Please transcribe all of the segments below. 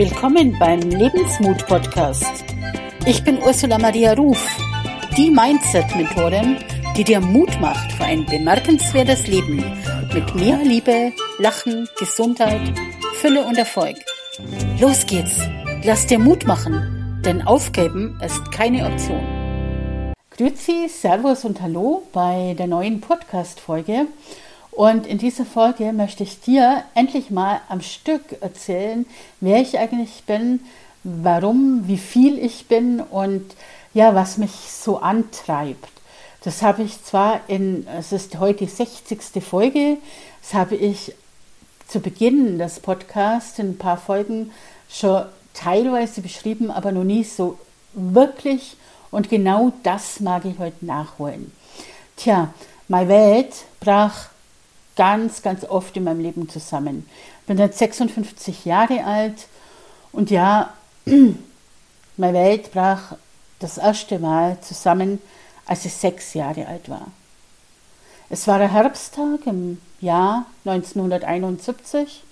Willkommen beim Lebensmut-Podcast. Ich bin Ursula Maria Ruf, die Mindset-Mentorin, die dir Mut macht für ein bemerkenswertes Leben mit mehr Liebe, Lachen, Gesundheit, Fülle und Erfolg. Los geht's! Lass dir Mut machen, denn aufgeben ist keine Option. Grüezi, Servus und Hallo bei der neuen Podcast-Folge. Und in dieser Folge möchte ich dir endlich mal am Stück erzählen, wer ich eigentlich bin, warum, wie viel ich bin und ja, was mich so antreibt. Das habe ich zwar in, es ist heute die 60. Folge, das habe ich zu Beginn des Podcasts in ein paar Folgen schon teilweise beschrieben, aber noch nie so wirklich. Und genau das mag ich heute nachholen. Tja, meine Welt brach ganz, ganz oft in meinem Leben zusammen. Ich bin jetzt 56 Jahre alt und ja, meine Welt brach das erste Mal zusammen, als ich sechs Jahre alt war. Es war ein Herbsttag im Jahr 1971,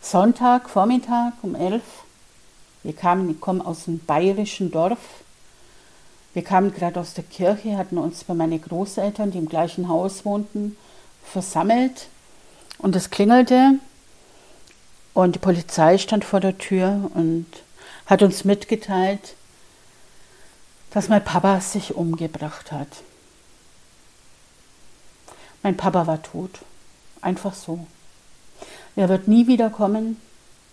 Sonntag, Vormittag um elf. Wir kamen, ich komme aus einem bayerischen Dorf. Wir kamen gerade aus der Kirche, hatten uns bei meinen Großeltern, die im gleichen Haus wohnten, versammelt und es klingelte und die Polizei stand vor der Tür und hat uns mitgeteilt, dass mein Papa sich umgebracht hat. Mein Papa war tot. Einfach so. Er wird nie wieder kommen,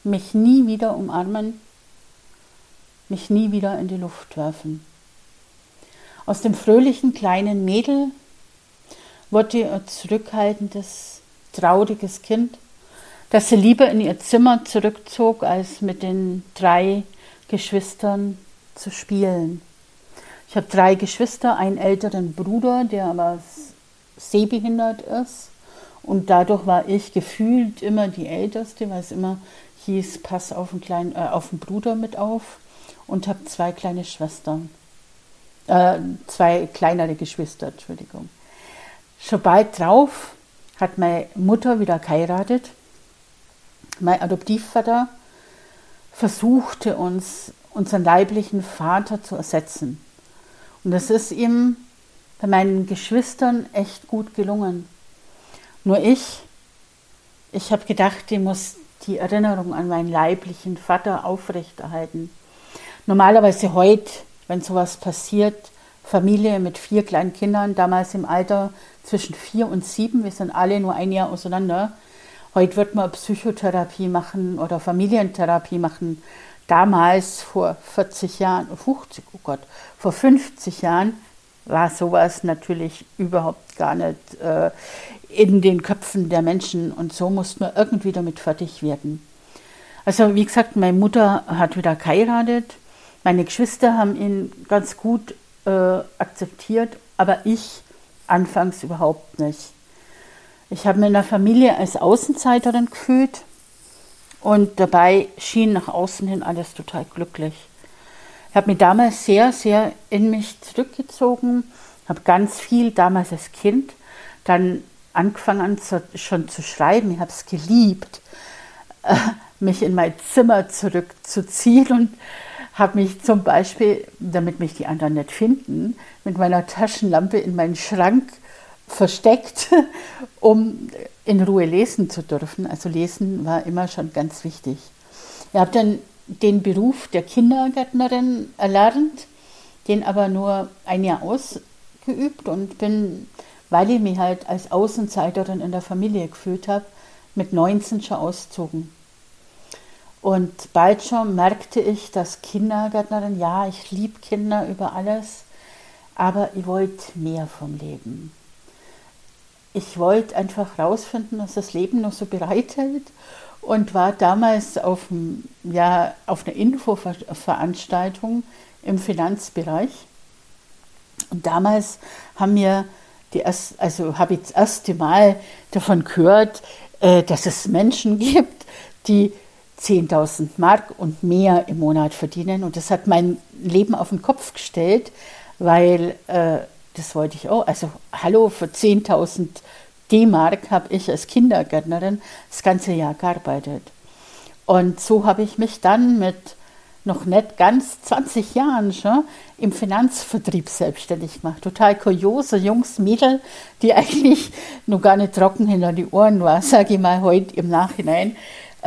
mich nie wieder umarmen, mich nie wieder in die Luft werfen. Aus dem fröhlichen kleinen Mädel wurde ein zurückhaltendes, trauriges Kind, das sie lieber in ihr Zimmer zurückzog, als mit den drei Geschwistern zu spielen. Ich habe drei Geschwister, einen älteren Bruder, der aber sehbehindert ist. Und dadurch war ich gefühlt immer die Älteste, weil es immer hieß, pass auf den, kleinen, äh, auf den Bruder mit auf. Und habe zwei kleine Schwestern. Äh, zwei kleinere Geschwister, Entschuldigung. Schon bald drauf hat meine Mutter wieder geheiratet. Mein Adoptivvater versuchte uns, unseren leiblichen Vater zu ersetzen. Und das ist ihm bei meinen Geschwistern echt gut gelungen. Nur ich, ich habe gedacht, ich muss die Erinnerung an meinen leiblichen Vater aufrechterhalten. Normalerweise heute, wenn sowas passiert, Familie mit vier kleinen Kindern, damals im Alter zwischen vier und sieben, wir sind alle nur ein Jahr auseinander. Heute wird man Psychotherapie machen oder Familientherapie machen. Damals vor 40 Jahren, 50, oh Gott, vor 50 Jahren war sowas natürlich überhaupt gar nicht äh, in den Köpfen der Menschen und so musste man irgendwie damit fertig werden. Also wie gesagt, meine Mutter hat wieder geheiratet, meine Geschwister haben ihn ganz gut äh, akzeptiert, aber ich anfangs überhaupt nicht. Ich habe mich in der Familie als Außenseiterin gefühlt und dabei schien nach außen hin alles total glücklich. Ich habe mich damals sehr, sehr in mich zurückgezogen, habe ganz viel damals als Kind dann angefangen zu, schon zu schreiben. Ich habe es geliebt, mich in mein Zimmer zurückzuziehen und habe mich zum Beispiel, damit mich die anderen nicht finden, mit meiner Taschenlampe in meinen Schrank versteckt, um in Ruhe lesen zu dürfen. Also lesen war immer schon ganz wichtig. Ich habe dann den Beruf der Kindergärtnerin erlernt, den aber nur ein Jahr ausgeübt und bin, weil ich mich halt als Außenseiterin in der Familie gefühlt habe, mit 19 schon auszogen. Und bald schon merkte ich, dass Kindergärtnerin, ja, ich liebe Kinder über alles, aber ich wollte mehr vom Leben. Ich wollte einfach rausfinden, was das Leben noch so bereithält und war damals auf, ja, auf einer Infoveranstaltung im Finanzbereich. Und damals haben wir die erst, also habe ich das erste Mal davon gehört, äh, dass es Menschen gibt, die 10.000 Mark und mehr im Monat verdienen. Und das hat mein Leben auf den Kopf gestellt, weil äh, das wollte ich auch. Also hallo, für 10.000 D-Mark habe ich als Kindergärtnerin das ganze Jahr gearbeitet. Und so habe ich mich dann mit noch nicht ganz 20 Jahren schon im Finanzvertrieb selbstständig gemacht. Total kuriose Jungs, Mädel, die eigentlich noch gar nicht trocken hinter die Ohren war, sage ich mal heute im Nachhinein,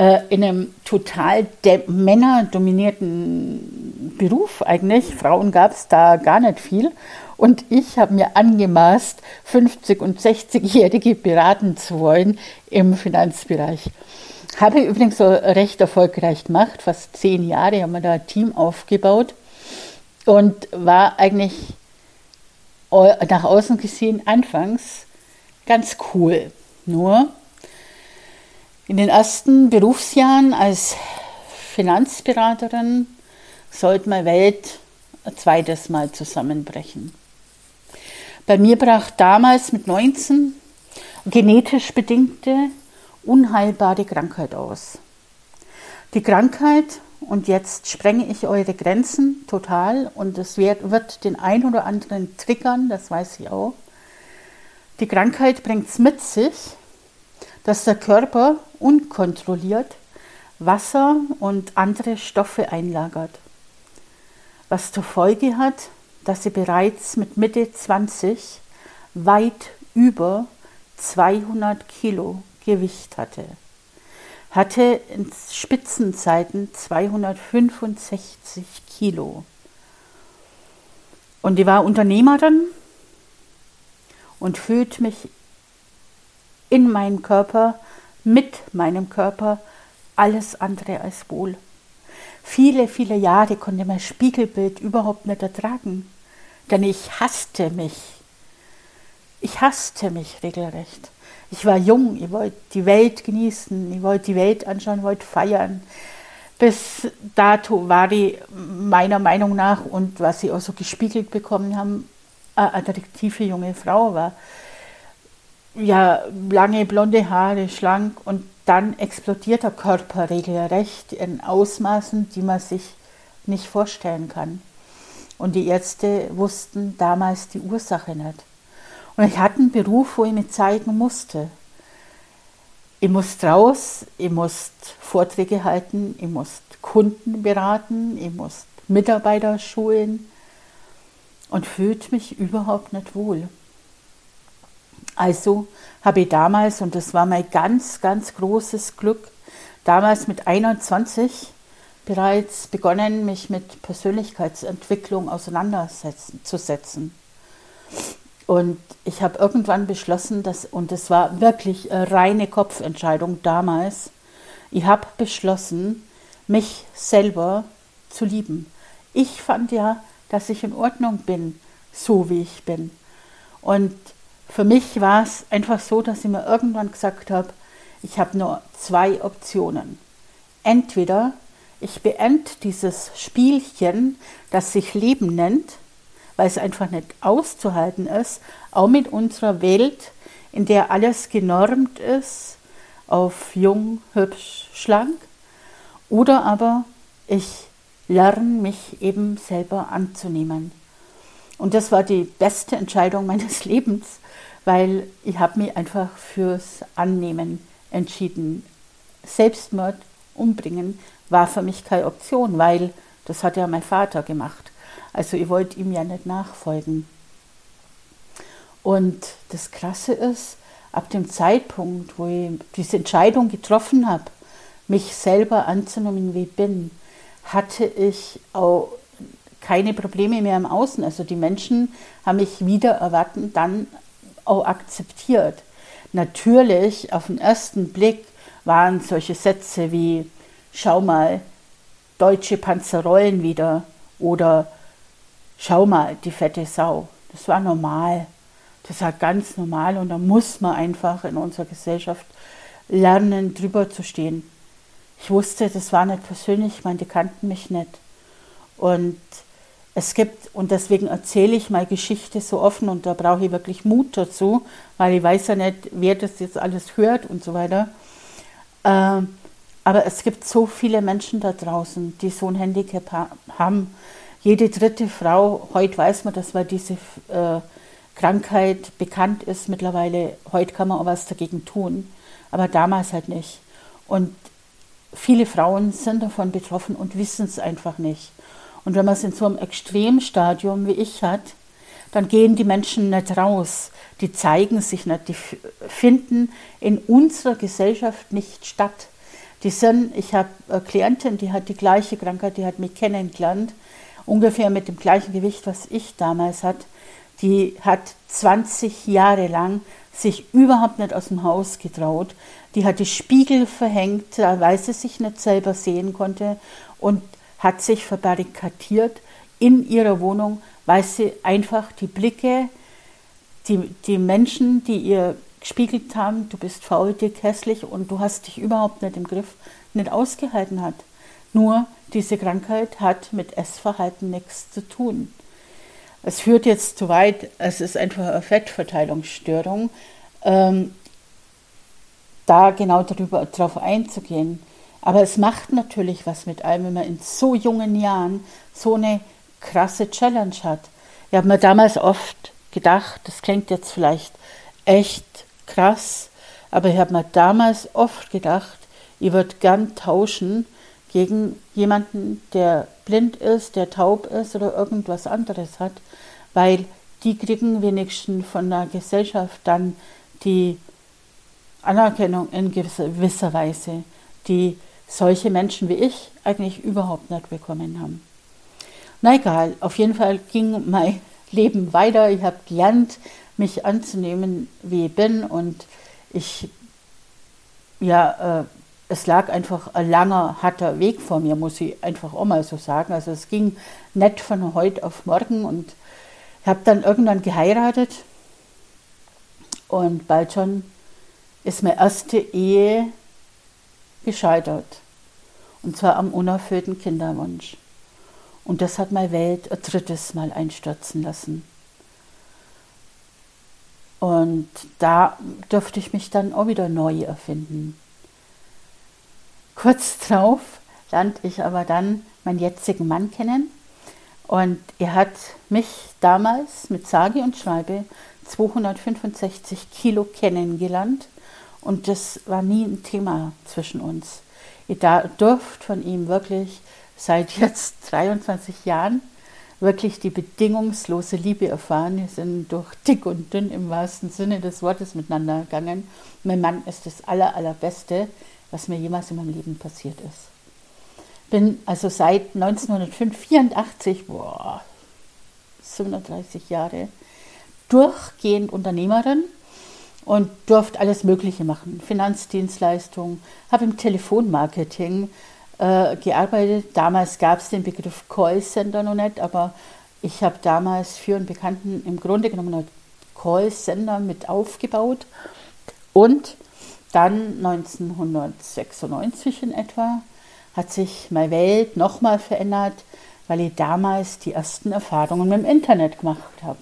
äh, in einem total männerdominierten Beruf eigentlich. Frauen gab es da gar nicht viel. Und ich habe mir angemaßt, 50- und 60-Jährige beraten zu wollen im Finanzbereich. Habe ich übrigens so recht erfolgreich gemacht, fast zehn Jahre haben wir da ein Team aufgebaut und war eigentlich nach außen gesehen anfangs ganz cool. Nur in den ersten Berufsjahren als Finanzberaterin sollte meine Welt ein zweites Mal zusammenbrechen. Bei mir brach damals mit 19 genetisch bedingte unheilbare Krankheit aus. Die Krankheit, und jetzt sprenge ich eure Grenzen total, und es wird, den ein oder anderen triggern, das weiß ich auch. Die Krankheit bringt es mit sich, dass der Körper unkontrolliert Wasser und andere Stoffe einlagert, was zur Folge hat, dass sie bereits mit Mitte 20 weit über 200 Kilo Gewicht hatte. Hatte in Spitzenzeiten 265 Kilo. Und die war Unternehmerin und fühlt mich in meinem Körper, mit meinem Körper, alles andere als wohl. Viele, viele Jahre konnte mein Spiegelbild überhaupt nicht ertragen, denn ich hasste mich. Ich hasste mich regelrecht. Ich war jung, ich wollte die Welt genießen, ich wollte die Welt anschauen, wollte feiern. Bis dato war ich meiner Meinung nach und was sie auch so gespiegelt bekommen haben, eine attraktive junge Frau war. Ja, lange blonde Haare, schlank und dann explodiert der Körper regelrecht in Ausmaßen, die man sich nicht vorstellen kann. Und die Ärzte wussten damals die Ursache nicht. Und ich hatte einen Beruf, wo ich mich zeigen musste. Ich musste raus, ich musste Vorträge halten, ich musste Kunden beraten, ich musste Mitarbeiter schulen und fühlte mich überhaupt nicht wohl. Also habe ich damals, und das war mein ganz, ganz großes Glück, damals mit 21 bereits begonnen, mich mit Persönlichkeitsentwicklung auseinanderzusetzen. Und ich habe irgendwann beschlossen, dass, und es war wirklich eine reine Kopfentscheidung damals, ich habe beschlossen, mich selber zu lieben. Ich fand ja, dass ich in Ordnung bin, so wie ich bin. Und für mich war es einfach so, dass ich mir irgendwann gesagt habe, ich habe nur zwei Optionen. Entweder ich beende dieses Spielchen, das sich Leben nennt, weil es einfach nicht auszuhalten ist, auch mit unserer Welt, in der alles genormt ist, auf jung, hübsch, schlank. Oder aber ich lerne mich eben selber anzunehmen. Und das war die beste Entscheidung meines Lebens, weil ich habe mich einfach fürs Annehmen entschieden. Selbstmord, umbringen war für mich keine Option, weil das hat ja mein Vater gemacht. Also ich wollte ihm ja nicht nachfolgen. Und das Krasse ist, ab dem Zeitpunkt, wo ich diese Entscheidung getroffen habe, mich selber anzunehmen, wie ich bin, hatte ich auch keine Probleme mehr im Außen. Also die Menschen haben mich wieder erwarten, dann auch akzeptiert. Natürlich, auf den ersten Blick waren solche Sätze wie, schau mal, deutsche Panzer rollen wieder oder schau mal, die fette Sau. Das war normal. Das war ganz normal und da muss man einfach in unserer Gesellschaft lernen, drüber zu stehen. Ich wusste, das war nicht persönlich, ich meine, die kannten mich nicht. Und es gibt, und deswegen erzähle ich meine Geschichte so offen und da brauche ich wirklich Mut dazu, weil ich weiß ja nicht, wer das jetzt alles hört und so weiter. Ähm, aber es gibt so viele Menschen da draußen, die so ein Handicap ha haben jede dritte Frau, heute weiß man, dass weil diese äh, Krankheit bekannt ist mittlerweile, heute kann man auch was dagegen tun, aber damals halt nicht. Und viele Frauen sind davon betroffen und wissen es einfach nicht. Und wenn man es in so einem Extremstadium wie ich hat, dann gehen die Menschen nicht raus, die zeigen sich nicht, die finden in unserer Gesellschaft nicht statt. Die sind, ich habe eine Klientin, die hat die gleiche Krankheit, die hat mich kennengelernt, ungefähr mit dem gleichen Gewicht, was ich damals hatte. Die hat 20 Jahre lang sich überhaupt nicht aus dem Haus getraut. Die hat die Spiegel verhängt, weil sie sich nicht selber sehen konnte und hat sich verbarrikadiert in ihrer Wohnung, weil sie einfach die Blicke, die, die Menschen, die ihr gespiegelt haben, du bist faul, dick, hässlich und du hast dich überhaupt nicht im Griff, nicht ausgehalten hat. Nur diese Krankheit hat mit Essverhalten nichts zu tun. Es führt jetzt zu weit, es ist einfach eine Fettverteilungsstörung. Ähm, da genau darüber, darauf einzugehen. Aber es macht natürlich was mit einem, wenn man in so jungen Jahren so eine krasse Challenge hat. Ich habe mir damals oft gedacht, das klingt jetzt vielleicht echt krass, aber ich habe mir damals oft gedacht, ich würde gern tauschen gegen jemanden, der blind ist, der taub ist oder irgendwas anderes hat, weil die kriegen wenigstens von der Gesellschaft dann die Anerkennung in gewisser Weise, die solche Menschen wie ich eigentlich überhaupt nicht bekommen haben. Na egal, auf jeden Fall ging mein Leben weiter. Ich habe gelernt, mich anzunehmen, wie ich bin und ich, ja, äh, es lag einfach ein langer, harter Weg vor mir, muss ich einfach auch mal so sagen. Also es ging nicht von heute auf morgen und ich habe dann irgendwann geheiratet und bald schon ist meine erste Ehe gescheitert. Und zwar am unerfüllten Kinderwunsch. Und das hat meine Welt ein drittes Mal einstürzen lassen. Und da dürfte ich mich dann auch wieder neu erfinden. Kurz drauf lernte ich aber dann meinen jetzigen Mann kennen. Und er hat mich damals mit sage und schreibe 265 Kilo kennengelernt. Und das war nie ein Thema zwischen uns. Ihr dürft von ihm wirklich seit jetzt 23 Jahren wirklich die bedingungslose Liebe erfahren. Wir sind durch dick und dünn im wahrsten Sinne des Wortes miteinander gegangen. Mein Mann ist das aller, allerbeste, was mir jemals in meinem Leben passiert ist. Bin also seit 1984, boah, 37 Jahre, durchgehend Unternehmerin und durfte alles Mögliche machen. Finanzdienstleistungen, habe im Telefonmarketing äh, gearbeitet. Damals gab es den Begriff Callcenter noch nicht, aber ich habe damals für einen Bekannten im Grunde genommen einen Callcenter mit aufgebaut. Und dann 1996 in etwa hat sich meine Welt nochmal verändert, weil ich damals die ersten Erfahrungen mit dem Internet gemacht habe.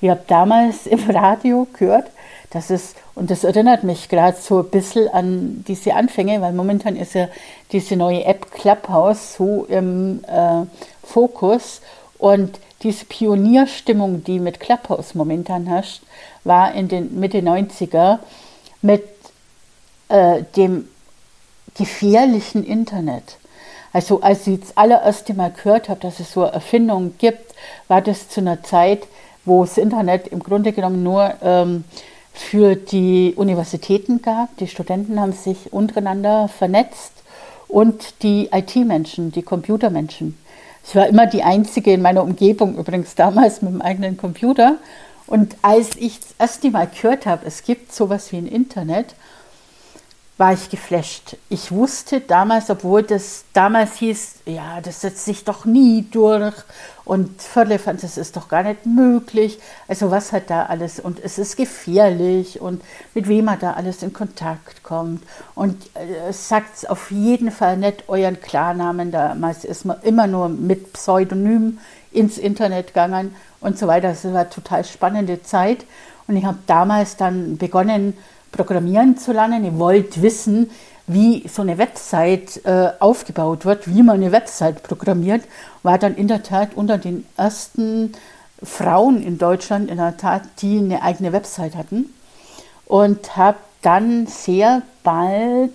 Ich habe damals im Radio gehört, dass es, und das erinnert mich gerade so ein bisschen an diese Anfänge, weil momentan ist ja diese neue App Clubhouse so im äh, Fokus und diese Pionierstimmung, die mit Clubhouse momentan herrscht, war in den Mitte 90er mit äh, dem gefährlichen Internet. Also als ich das allererste Mal gehört habe, dass es so eine Erfindung gibt, war das zu einer Zeit, wo das Internet im Grunde genommen nur ähm, für die Universitäten gab. Die Studenten haben sich untereinander vernetzt und die IT-Menschen, die Computermenschen. Ich war immer die Einzige in meiner Umgebung, übrigens damals mit dem eigenen Computer. Und als ich das erste Mal gehört habe, es gibt sowas wie ein Internet, war ich geflasht. Ich wusste damals, obwohl das damals hieß, ja, das setzt sich doch nie durch und Firlefanz, das ist doch gar nicht möglich. Also was hat da alles und es ist gefährlich und mit wem man da alles in Kontakt kommt und äh, sagt auf jeden Fall nicht euren Klarnamen, damals ist man immer nur mit Pseudonym ins Internet gegangen und so weiter. Das war eine total spannende Zeit und ich habe damals dann begonnen, programmieren zu lernen. Ihr wollt wissen, wie so eine Website äh, aufgebaut wird, wie man eine Website programmiert, war dann in der Tat unter den ersten Frauen in Deutschland in der Tat, die eine eigene Website hatten und habe dann sehr bald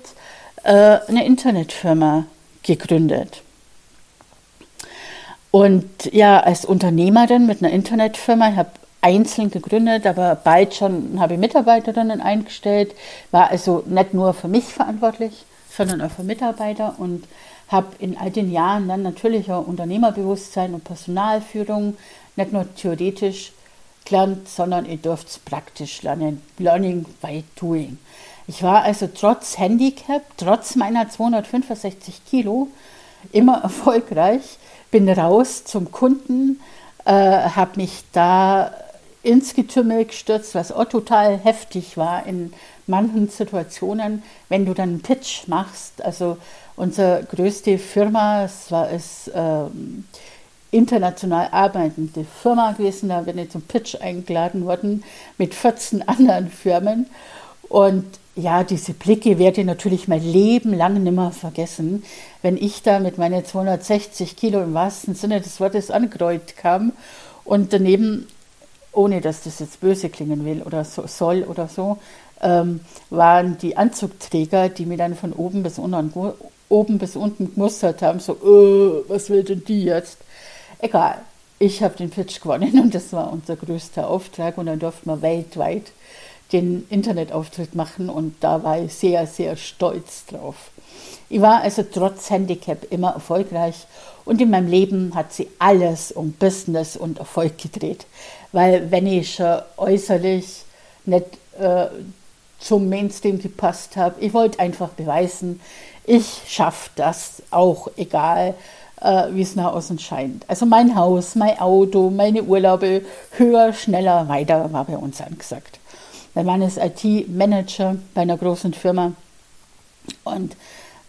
äh, eine Internetfirma gegründet. Und ja, als Unternehmerin mit einer Internetfirma, ich habe einzeln gegründet, aber bald schon habe ich Mitarbeiterinnen eingestellt, war also nicht nur für mich verantwortlich, sondern auch für Mitarbeiter und habe in all den Jahren dann natürlich auch Unternehmerbewusstsein und Personalführung nicht nur theoretisch gelernt, sondern ihr dürft es praktisch lernen. Learning by doing. Ich war also trotz Handicap, trotz meiner 265 Kilo, immer erfolgreich bin raus zum Kunden, äh, habe mich da ins Getümmel gestürzt, was auch total heftig war in manchen Situationen, wenn du dann einen Pitch machst. Also unsere größte Firma, es war es ähm, international arbeitende Firma gewesen, da bin ich zum Pitch eingeladen worden mit 14 anderen Firmen. Und ja, diese Blicke werde ich natürlich mein Leben lang nicht mehr vergessen, wenn ich da mit meinen 260 Kilo im wahrsten Sinne des Wortes angerollt kam und daneben, ohne dass das jetzt böse klingen will oder so, soll oder so, ähm, waren die Anzugträger, die mir dann von oben bis unten, oben bis unten gemustert haben, so, äh, was will denn die jetzt? Egal, ich habe den Pitch gewonnen und das war unser größter Auftrag und dann durften wir weltweit den Internetauftritt machen und da war ich sehr, sehr stolz drauf. Ich war also trotz Handicap immer erfolgreich und in meinem Leben hat sie alles um Business und Erfolg gedreht. Weil wenn ich schon äußerlich nicht äh, zum Mainstream gepasst habe, ich wollte einfach beweisen, ich schaffe das auch, egal äh, wie es nach außen scheint. Also mein Haus, mein Auto, meine Urlaube, höher, schneller, weiter war bei uns angesagt. Mein Mann ist IT-Manager bei einer großen Firma und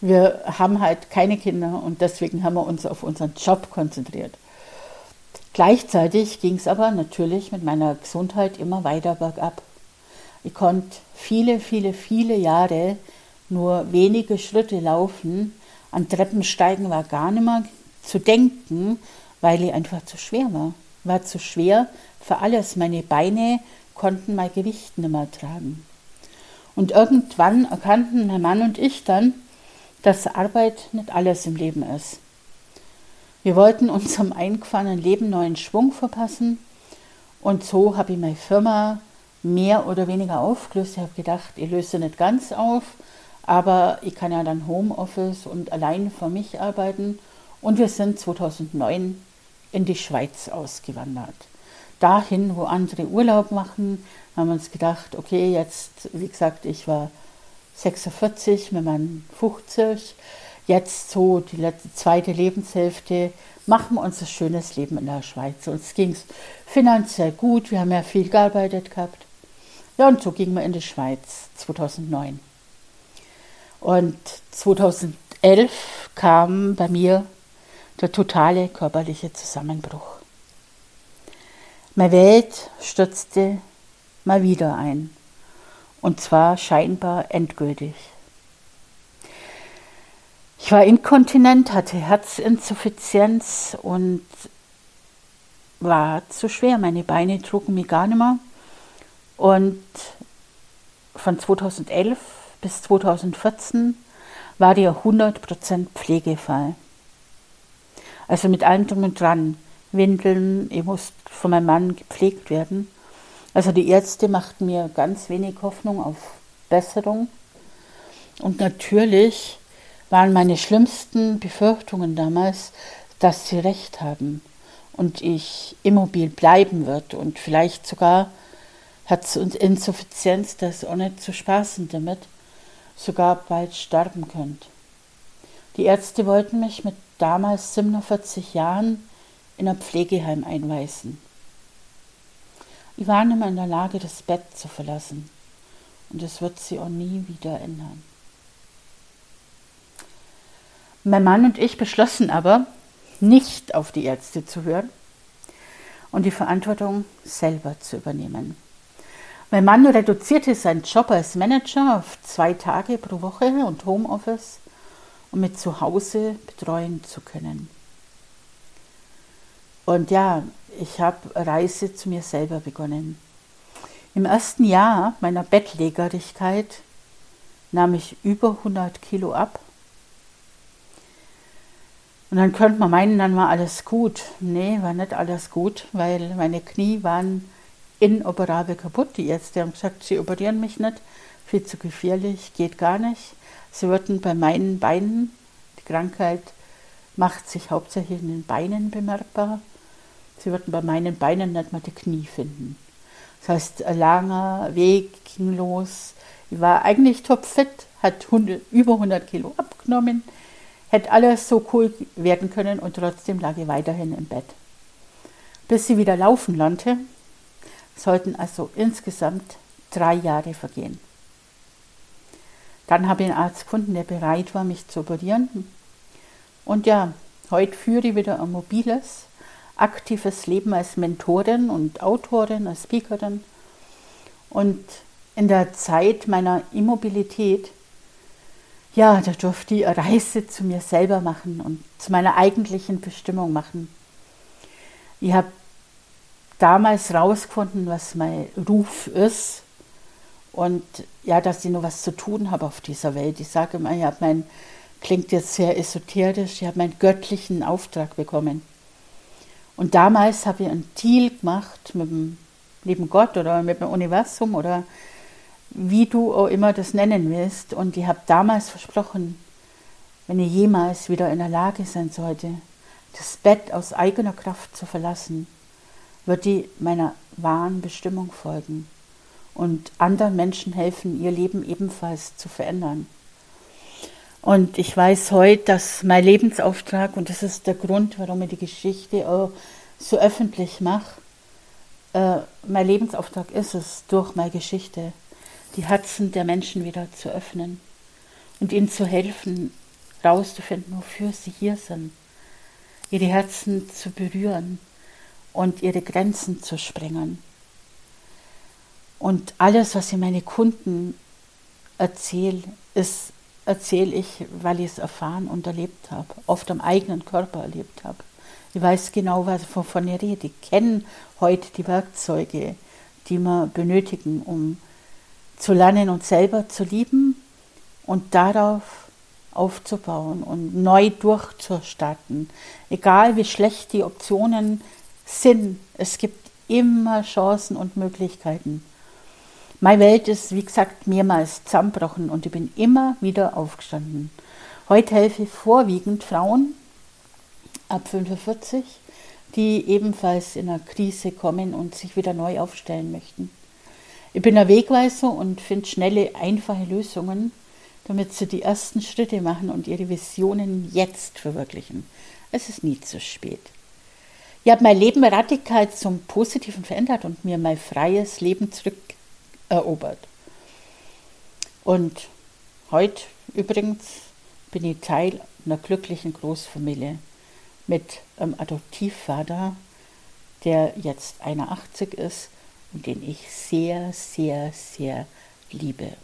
wir haben halt keine Kinder und deswegen haben wir uns auf unseren Job konzentriert. Gleichzeitig ging es aber natürlich mit meiner Gesundheit immer weiter bergab. Ich konnte viele, viele, viele Jahre nur wenige Schritte laufen. An Treppen steigen war gar nicht mehr zu denken, weil ich einfach zu schwer war. War zu schwer für alles. Meine Beine konnten mein Gewicht nicht mehr tragen. Und irgendwann erkannten mein Mann und ich dann, dass Arbeit nicht alles im Leben ist. Wir wollten unserem eingefahrenen Leben neuen Schwung verpassen und so habe ich meine Firma mehr oder weniger aufgelöst. Ich habe gedacht, ich löse nicht ganz auf, aber ich kann ja dann Homeoffice und allein für mich arbeiten. Und wir sind 2009 in die Schweiz ausgewandert dahin, wo andere Urlaub machen. Haben wir uns gedacht, okay, jetzt, wie gesagt, ich war 46, mit meinem 50, jetzt so die letzte, zweite Lebenshälfte, machen wir uns ein schönes Leben in der Schweiz. Uns ging es finanziell gut, wir haben ja viel gearbeitet gehabt. Ja, und so gingen wir in die Schweiz 2009. Und 2011 kam bei mir der totale körperliche Zusammenbruch. Meine Welt stürzte mal wieder ein. Und zwar scheinbar endgültig. Ich war inkontinent, hatte Herzinsuffizienz und war zu schwer. Meine Beine trugen mich gar nicht mehr. Und von 2011 bis 2014 war der 100% Pflegefall. Also mit allem drum und dran. Windeln, ich musste von meinem Mann gepflegt werden. Also die Ärzte machten mir ganz wenig Hoffnung auf Besserung. Und natürlich waren meine schlimmsten Befürchtungen damals, dass sie recht haben und ich immobil bleiben wird und vielleicht sogar hat und Insuffizienz, das auch nicht zu spaßen damit, sogar bald sterben könnt. Die Ärzte wollten mich mit damals 47 Jahren in ein Pflegeheim einweisen. Ich war nicht mehr in der Lage, das Bett zu verlassen. Und es wird sie auch nie wieder ändern. Mein Mann und ich beschlossen aber, nicht auf die Ärzte zu hören und die Verantwortung selber zu übernehmen. Mein Mann reduzierte seinen Job als Manager auf zwei Tage pro Woche und Homeoffice, um mit zu Hause betreuen zu können. Und ja, ich habe Reise zu mir selber begonnen. Im ersten Jahr meiner Bettlägerigkeit nahm ich über 100 Kilo ab. Und dann könnte man meinen, dann war alles gut. Nee, war nicht alles gut, weil meine Knie waren inoperabel kaputt. Die Ärzte haben gesagt, sie operieren mich nicht, viel zu gefährlich, geht gar nicht. Sie würden bei meinen Beinen, die Krankheit macht sich hauptsächlich in den Beinen bemerkbar, sie würden bei meinen Beinen nicht mal die Knie finden. Das heißt, ein langer Weg ging los. Ich war eigentlich topfit, hat 100, über 100 Kilo abgenommen, hätte alles so cool werden können und trotzdem lag ich weiterhin im Bett. Bis sie wieder laufen lernte, sollten also insgesamt drei Jahre vergehen. Dann habe ich einen Arzt gefunden, der bereit war, mich zu operieren. Und ja, heute führe ich wieder ein mobiles, aktives Leben als Mentorin und Autorin, als Speakerin. Und in der Zeit meiner Immobilität, ja, da durfte ich eine Reise zu mir selber machen und zu meiner eigentlichen Bestimmung machen. Ich habe damals rausgefunden, was mein Ruf ist und ja, dass ich noch was zu tun habe auf dieser Welt. Ich sage immer, ich habe mein, klingt jetzt sehr esoterisch, ich habe meinen göttlichen Auftrag bekommen. Und damals habe ich einen Deal gemacht mit dem lieben Gott oder mit dem Universum oder wie du auch immer das nennen willst. Und ich habe damals versprochen, wenn ich jemals wieder in der Lage sein sollte, das Bett aus eigener Kraft zu verlassen, wird die meiner wahren Bestimmung folgen und anderen Menschen helfen, ihr Leben ebenfalls zu verändern. Und ich weiß heute, dass mein Lebensauftrag, und das ist der Grund, warum ich die Geschichte auch so öffentlich mache, äh, mein Lebensauftrag ist es, durch meine Geschichte die Herzen der Menschen wieder zu öffnen und ihnen zu helfen, herauszufinden, wofür sie hier sind, ihre Herzen zu berühren und ihre Grenzen zu sprengen. Und alles, was ich meine Kunden erzähle, ist erzähle ich, weil ich es erfahren und erlebt habe, oft am eigenen Körper erlebt habe. Ich weiß genau, was, wovon ich rede. Ich kenne heute die Werkzeuge, die wir benötigen, um zu lernen und selber zu lieben und darauf aufzubauen und neu durchzustarten. Egal wie schlecht die Optionen sind, es gibt immer Chancen und Möglichkeiten. Meine Welt ist, wie gesagt, mehrmals zusammengebrochen und ich bin immer wieder aufgestanden. Heute helfe ich vorwiegend Frauen ab 45, die ebenfalls in einer Krise kommen und sich wieder neu aufstellen möchten. Ich bin ein Wegweiser und finde schnelle, einfache Lösungen, damit sie die ersten Schritte machen und ihre Visionen jetzt verwirklichen. Es ist nie zu spät. Ich habe mein Leben radikal zum Positiven verändert und mir mein freies Leben zurück erobert. Und heute übrigens bin ich Teil einer glücklichen Großfamilie mit einem Adoptivvater, der jetzt 81 ist und den ich sehr, sehr, sehr liebe.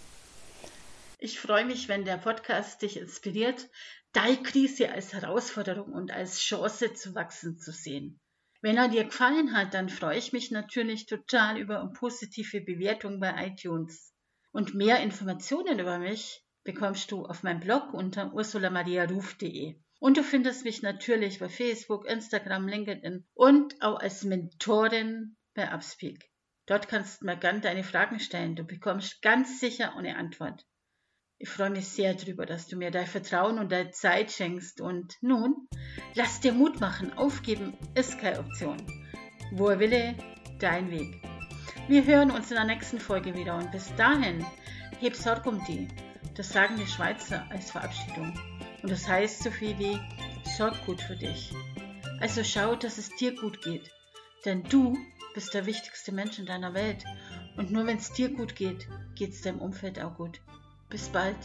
Ich freue mich, wenn der Podcast dich inspiriert, deine Krise als Herausforderung und als Chance zu wachsen zu sehen. Wenn er dir gefallen hat, dann freue ich mich natürlich total über eine positive Bewertung bei iTunes. Und mehr Informationen über mich bekommst du auf meinem Blog unter ursulamariaruf.de. Und du findest mich natürlich bei Facebook, Instagram, LinkedIn und auch als Mentorin bei Upspeak. Dort kannst du mir gern deine Fragen stellen. Du bekommst ganz sicher eine Antwort. Ich freue mich sehr darüber, dass du mir dein Vertrauen und deine Zeit schenkst. Und nun, lass dir Mut machen. Aufgeben ist keine Option. Wo er wille, dein Weg. Wir hören uns in der nächsten Folge wieder und bis dahin, heb Sorg um die. Das sagen die Schweizer als Verabschiedung. Und das heißt so viel wie, sorg gut für dich. Also schau, dass es dir gut geht. Denn du bist der wichtigste Mensch in deiner Welt. Und nur wenn es dir gut geht, geht es deinem Umfeld auch gut. Bis bald.